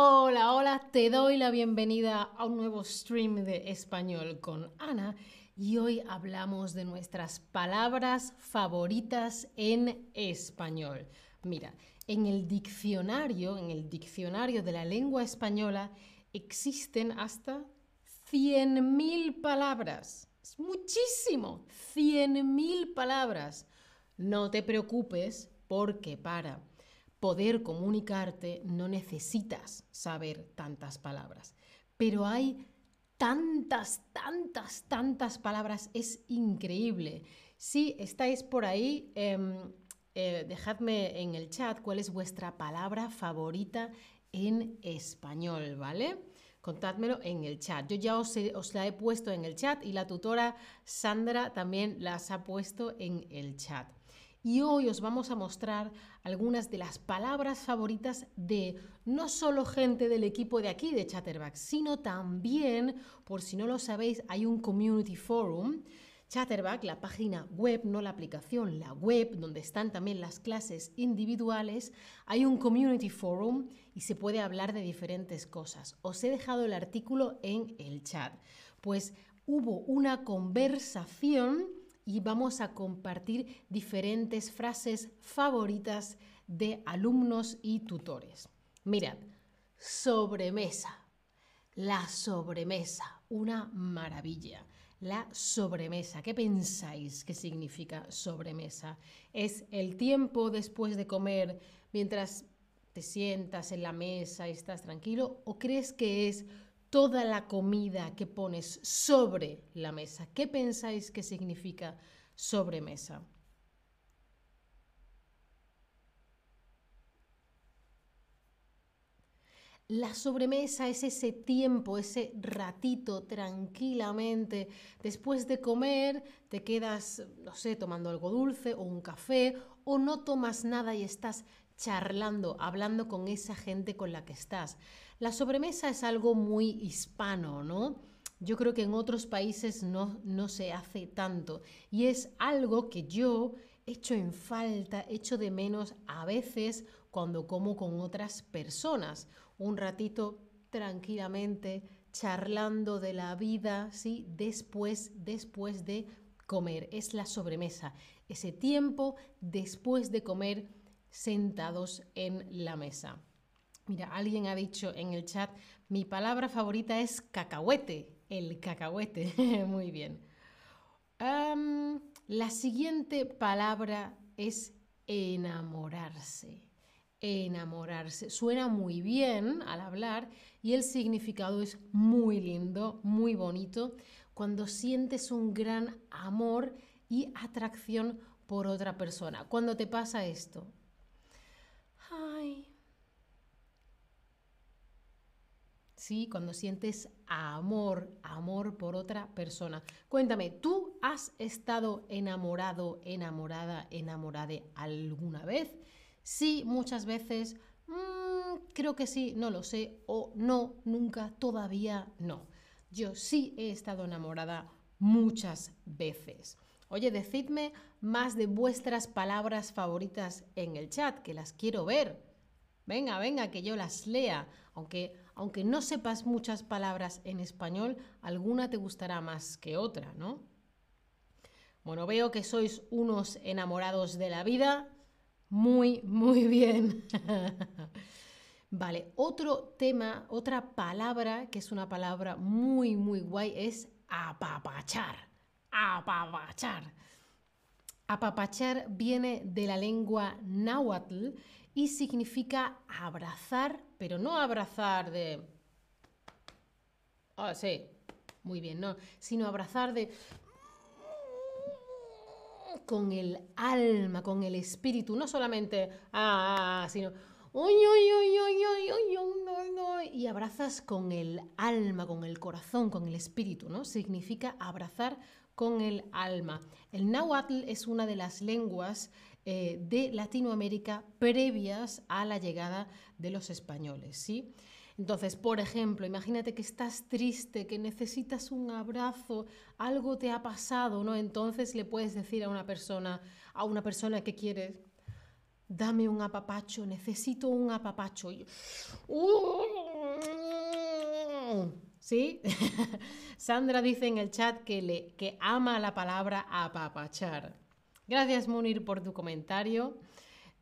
Hola, hola, te doy la bienvenida a un nuevo stream de español con Ana y hoy hablamos de nuestras palabras favoritas en español. Mira, en el diccionario, en el diccionario de la lengua española existen hasta 100.000 palabras. Es muchísimo, 100.000 palabras. No te preocupes porque para poder comunicarte no necesitas saber tantas palabras, pero hay tantas, tantas, tantas palabras, es increíble. Si estáis por ahí, em, eh, dejadme en el chat cuál es vuestra palabra favorita en español, ¿vale? Contádmelo en el chat. Yo ya os, os, la he puesto en el chat y la tutora Sandra también las ha puesto en el chat y hoy os vamos a mostrar algunas de las palabras favoritas de no solo gente del equipo de aquí de Chatterback, sino también, por si no lo sabéis, hay un community forum. Chatterback, la página web, no la aplicación, la web, donde están también las clases individuales, hay un community forum y se puede hablar de diferentes cosas. Os he dejado el artículo en el chat. Pues hubo una conversación y vamos a compartir diferentes frases favoritas de alumnos y tutores. Mirad, sobremesa. La sobremesa, una maravilla. La sobremesa, ¿qué pensáis que significa sobremesa? ¿Es el tiempo después de comer mientras te sientas en la mesa y estás tranquilo? ¿O crees que es toda la comida que pones sobre la mesa. ¿Qué pensáis que significa sobremesa? La sobremesa es ese tiempo, ese ratito tranquilamente. Después de comer, te quedas, no sé, tomando algo dulce o un café, o no tomas nada y estás charlando, hablando con esa gente con la que estás. La sobremesa es algo muy hispano, ¿no? Yo creo que en otros países no, no se hace tanto y es algo que yo echo en falta, echo de menos a veces cuando como con otras personas. Un ratito tranquilamente charlando de la vida, ¿sí? Después, después de comer. Es la sobremesa, ese tiempo después de comer sentados en la mesa. Mira, alguien ha dicho en el chat, mi palabra favorita es cacahuete, el cacahuete. Muy bien. la siguiente palabra es enamorarse. Enamorarse. Suena muy bien al hablar y el significado es muy lindo, muy bonito, cuando sientes un gran amor y atracción por otra persona. Cuando te pasa esto. Ay, ¿sí? Cuando sientes amor, amor por otra persona. Cuéntame, ¿tú has estado enamorado, enamorada, enamorada alguna vez? Sí, muchas veces. Mm, creo que sí, no lo sé. O no, nunca, todavía no. Yo sí he estado enamorada muchas veces. Oye, decidme más de vuestras palabras favoritas en el chat, que las quiero ver. Venga, venga, que yo las lea. Aunque, aunque no sepas muchas palabras en español, alguna te gustará más que otra, ¿no? Bueno, veo que sois unos enamorados de la vida. Muy, muy bien. vale, otro tema, otra palabra que es una palabra muy, muy guay es apapachar. Apapachar. Apapachar viene de la lengua náhuatl y significa abrazar, pero no abrazar de... Ah, sí, muy bien, no, sino abrazar de... con el alma, con el espíritu, no solamente... Ah, sino... Y abrazas con el alma, con el corazón, con el espíritu, ¿no? Significa abrazar con el alma. El náhuatl es una de las lenguas eh, de Latinoamérica previas a la llegada de los españoles, ¿sí? Entonces, por ejemplo, imagínate que estás triste, que necesitas un abrazo, algo te ha pasado, ¿no? Entonces le puedes decir a una persona, a una persona que quieres, dame un apapacho, necesito un apapacho. ¿Sí? Sandra dice en el chat que, le, que ama la palabra apapachar. Gracias, Munir, por tu comentario.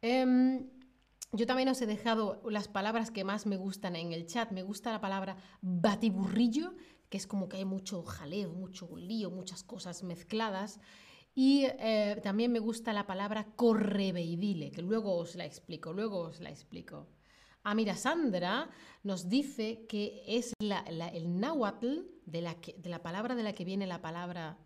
Em, yo también os he dejado las palabras que más me gustan en el chat. Me gusta la palabra batiburrillo, que es como que hay mucho jaleo, mucho lío, muchas cosas mezcladas. Y eh, también me gusta la palabra correveidile, que luego os la explico, luego os la explico. Ah, mira, Sandra nos dice que es el náhuatl de la, palabra de la que viene la palabra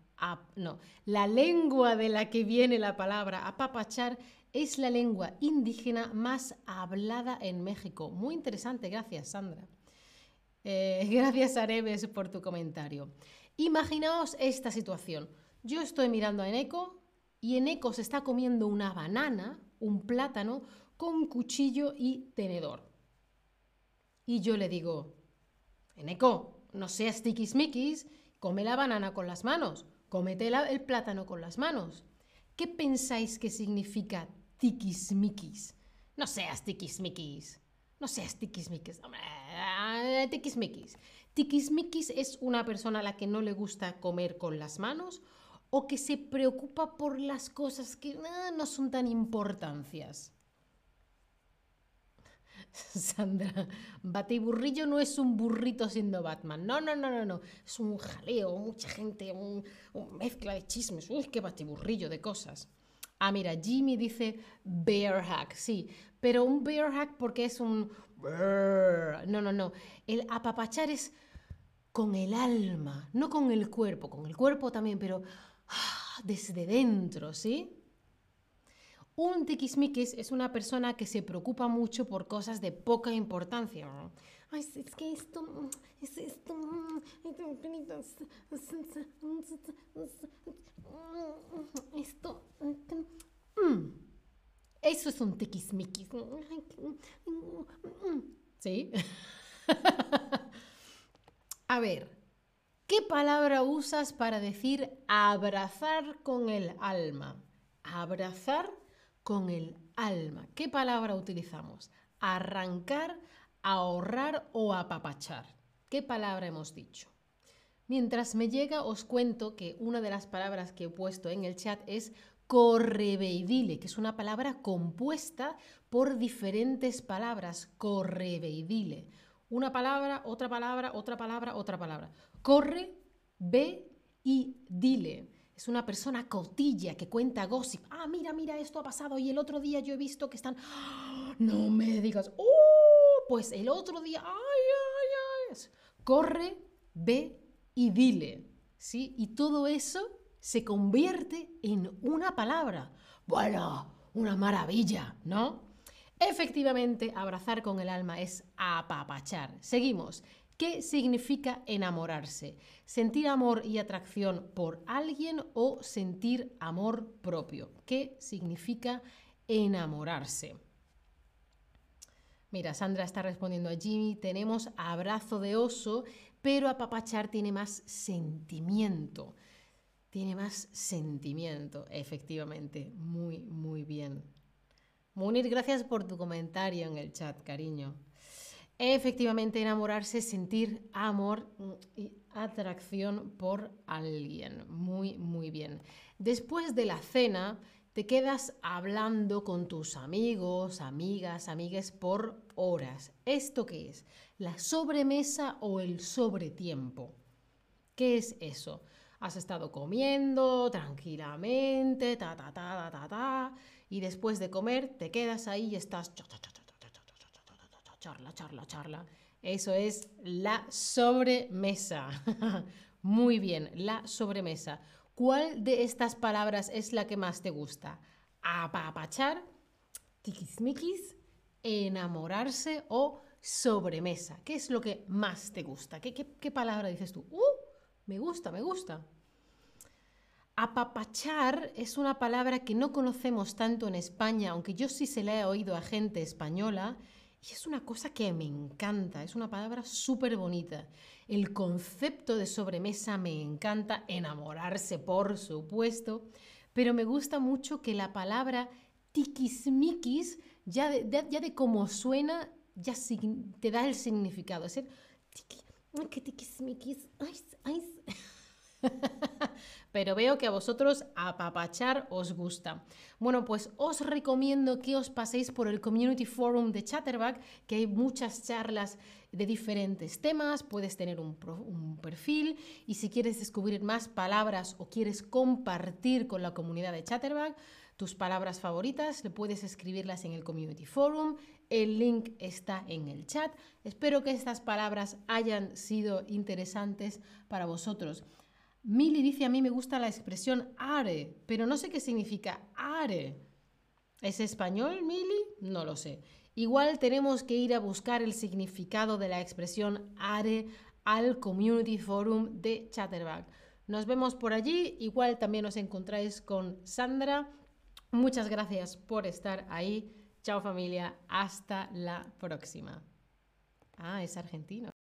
no, la lengua de la que viene la palabra apapachar es la lengua indígena más hablada en México. Muy interesante, gracias Sandra. Eh, gracias Areves por tu comentario. Imaginaos esta situación. Yo estoy mirando a Eneco y Eneco se está comiendo una banana, un plátano, con cuchillo y tenedor. Y yo le digo, Eneco, no seas tiquismiquis, come la banana con las manos, cómete el plátano con las manos. ¿Qué pensáis que significa tiquismiquis? No seas tiquismiquis. No seas tiquismiquis. Ah, tiquismiquis. Tiquismiquis es una persona a la que no le gusta comer con las manos o que se preocupa por las cosas que ah, no son tan importancias. Sandra, Batiburrillo no es un burrito siendo Batman. No, no, no, no, no. Es un jaleo, mucha gente, un, mezcla de chismes. Uy, qué batiburrillo de cosas. Ah, mira, Jimmy dice bear hack, sí, pero un bear hack porque es un... No, no, no. El apapachar es con el alma, no con el cuerpo, con el cuerpo también, pero ah, desde dentro, ¿sí? Un tiquismiquis es una persona que se preocupa mucho por cosas de poca importancia. Ay, es que esto, es esto, esto, eso es un tiquismiquis. ¿Sí? A ver, ¿qué palabra usas para decir abrazar con el alma? Abrazar con el alma. ¿Qué palabra utilizamos? Arrancar, ahorrar o apapachar. ¿Qué palabra hemos dicho? Mientras me llega, os cuento que una de las palabras que he puesto en el chat es correveidile, que es una palabra compuesta por diferentes palabras. Correveidile. Una palabra, otra palabra, otra palabra, otra palabra. Corre, ve y dile es una persona cotilla que cuenta gossip. Ah, mira, mira, esto ha pasado y el otro día yo he visto que están... ¡Ah! No me digas, ¡oh! Pues el otro día, ¡ay, ay, ay! Corre, ve y dile. ¿Sí? Y todo eso se convierte en una palabra. Bueno, una maravilla, ¿no? Efectivamente, abrazar con el alma es apapachar. Seguimos. ¿Qué significa enamorarse? ¿Sentir amor y atracción por alguien o sentir amor propio? ¿Qué significa enamorarse? Mira, Sandra está respondiendo a Jimmy, tenemos abrazo de oso, pero apapachar tiene más sentimiento. Tiene más sentimiento, efectivamente. Muy, muy bien. Munir, gracias por tu comentario en el chat, cariño. Efectivamente, enamorarse, sentir amor y atracción por alguien. Muy, muy bien. Después de la cena, te quedas hablando con tus amigos, amigas, amigues por horas. ¿Esto qué es? ¿La sobremesa o el sobretiempo? ¿Qué es eso? Has estado comiendo tranquilamente, ta, ta, ta, ta, ta, ta, y después de comer te quedas ahí y estás charla, charla, charla. Eso es la sobremesa. Muy bien, la sobremesa. ¿Cuál de estas palabras es la que más te gusta? Apapachar, tiquismiquis, enamorarse o sobremesa. ¿Qué es lo que más te gusta? ¿Qué, palabra dices tú? ¡Uh! Me gusta, me gusta. Apapachar es una palabra que no conocemos tanto en España, aunque yo sí se la he oído a gente española y es una cosa que me encanta, es una palabra súper bonita. El concepto de sobremesa me encanta, enamorarse por supuesto, pero me gusta mucho que la palabra tiquismiquis, ya de, ya de cómo suena, ya te da el significado. Es decir, que tiquismiquis, ay, ay. Pero veo que a vosotros apapachar os gusta. Bueno, pues os recomiendo que os paséis por el Community Forum de Chatterback, que hay muchas charlas de diferentes temas, puedes tener un, un, perfil y si quieres descubrir más palabras o quieres compartir con la comunidad de Chatterback tus palabras favoritas, le puedes escribirlas en el Community Forum, el link está en el chat. Espero que estas palabras hayan sido interesantes para vosotros. Mili dice, a mí me gusta la expresión are, pero no sé qué significa are. ¿Es español, Mili? No lo sé. Igual tenemos que ir a buscar el significado de la expresión are al Community Forum de Chatterback. Nos vemos por allí. Igual también os encontráis con Sandra. Muchas gracias por estar ahí. Chao familia. Hasta la próxima. Ah, es argentino.